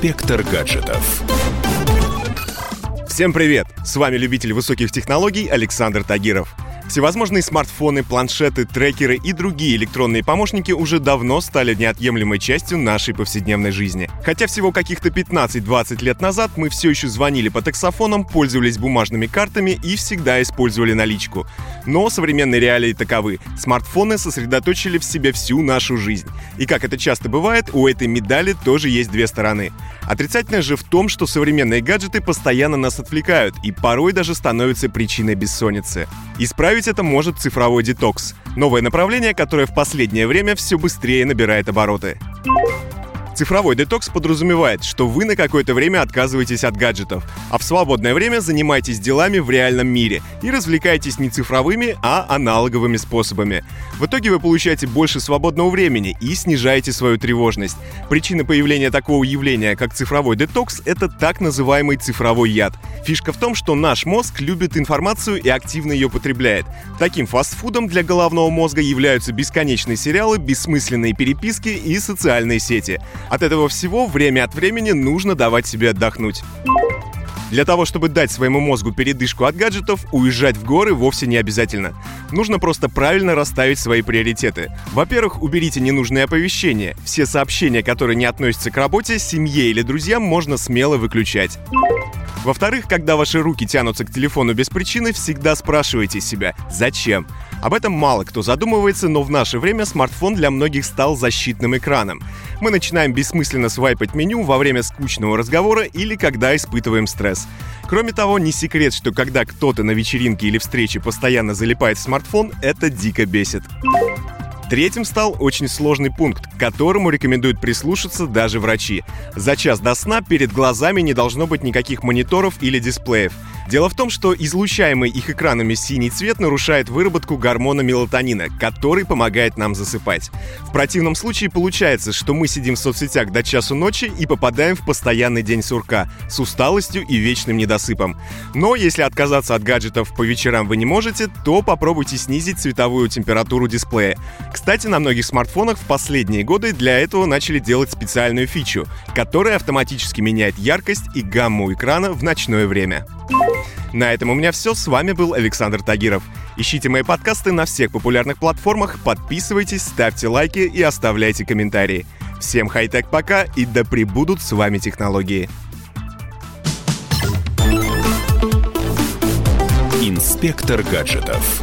Инспектор гаджетов. Всем привет! С вами любитель высоких технологий Александр Тагиров – Всевозможные смартфоны, планшеты, трекеры и другие электронные помощники уже давно стали неотъемлемой частью нашей повседневной жизни. Хотя всего каких-то 15-20 лет назад мы все еще звонили по таксофонам, пользовались бумажными картами и всегда использовали наличку. Но современные реалии таковы. Смартфоны сосредоточили в себе всю нашу жизнь. И как это часто бывает, у этой медали тоже есть две стороны. Отрицательное же в том, что современные гаджеты постоянно нас отвлекают и порой даже становятся причиной бессонницы. Исправить это может цифровой детокс. Новое направление, которое в последнее время все быстрее набирает обороты. Цифровой детокс подразумевает, что вы на какое-то время отказываетесь от гаджетов, а в свободное время занимаетесь делами в реальном мире и развлекаетесь не цифровыми, а аналоговыми способами. В итоге вы получаете больше свободного времени и снижаете свою тревожность. Причина появления такого явления, как цифровой детокс, это так называемый цифровой яд. Фишка в том, что наш мозг любит информацию и активно ее потребляет. Таким фастфудом для головного мозга являются бесконечные сериалы, бессмысленные переписки и социальные сети. От этого всего время от времени нужно давать себе отдохнуть. Для того, чтобы дать своему мозгу передышку от гаджетов, уезжать в горы вовсе не обязательно. Нужно просто правильно расставить свои приоритеты. Во-первых, уберите ненужные оповещения. Все сообщения, которые не относятся к работе, семье или друзьям, можно смело выключать. Во-вторых, когда ваши руки тянутся к телефону без причины, всегда спрашивайте себя «Зачем?». Об этом мало кто задумывается, но в наше время смартфон для многих стал защитным экраном. Мы начинаем бессмысленно свайпать меню во время скучного разговора или когда испытываем стресс. Кроме того, не секрет, что когда кто-то на вечеринке или встрече постоянно залипает в смартфон, это дико бесит. Третьим стал очень сложный пункт, к которому рекомендуют прислушаться даже врачи. За час до сна перед глазами не должно быть никаких мониторов или дисплеев. Дело в том, что излучаемый их экранами синий цвет нарушает выработку гормона мелатонина, который помогает нам засыпать. В противном случае получается, что мы сидим в соцсетях до часу ночи и попадаем в постоянный день сурка с усталостью и вечным недосыпом. Но если отказаться от гаджетов по вечерам вы не можете, то попробуйте снизить цветовую температуру дисплея. Кстати, на многих смартфонах в последние годы для этого начали делать специальную фичу, которая автоматически меняет яркость и гамму экрана в ночное время. На этом у меня все. С вами был Александр Тагиров. Ищите мои подкасты на всех популярных платформах, подписывайтесь, ставьте лайки и оставляйте комментарии. Всем хай-тек пока и да пребудут с вами технологии. Инспектор гаджетов.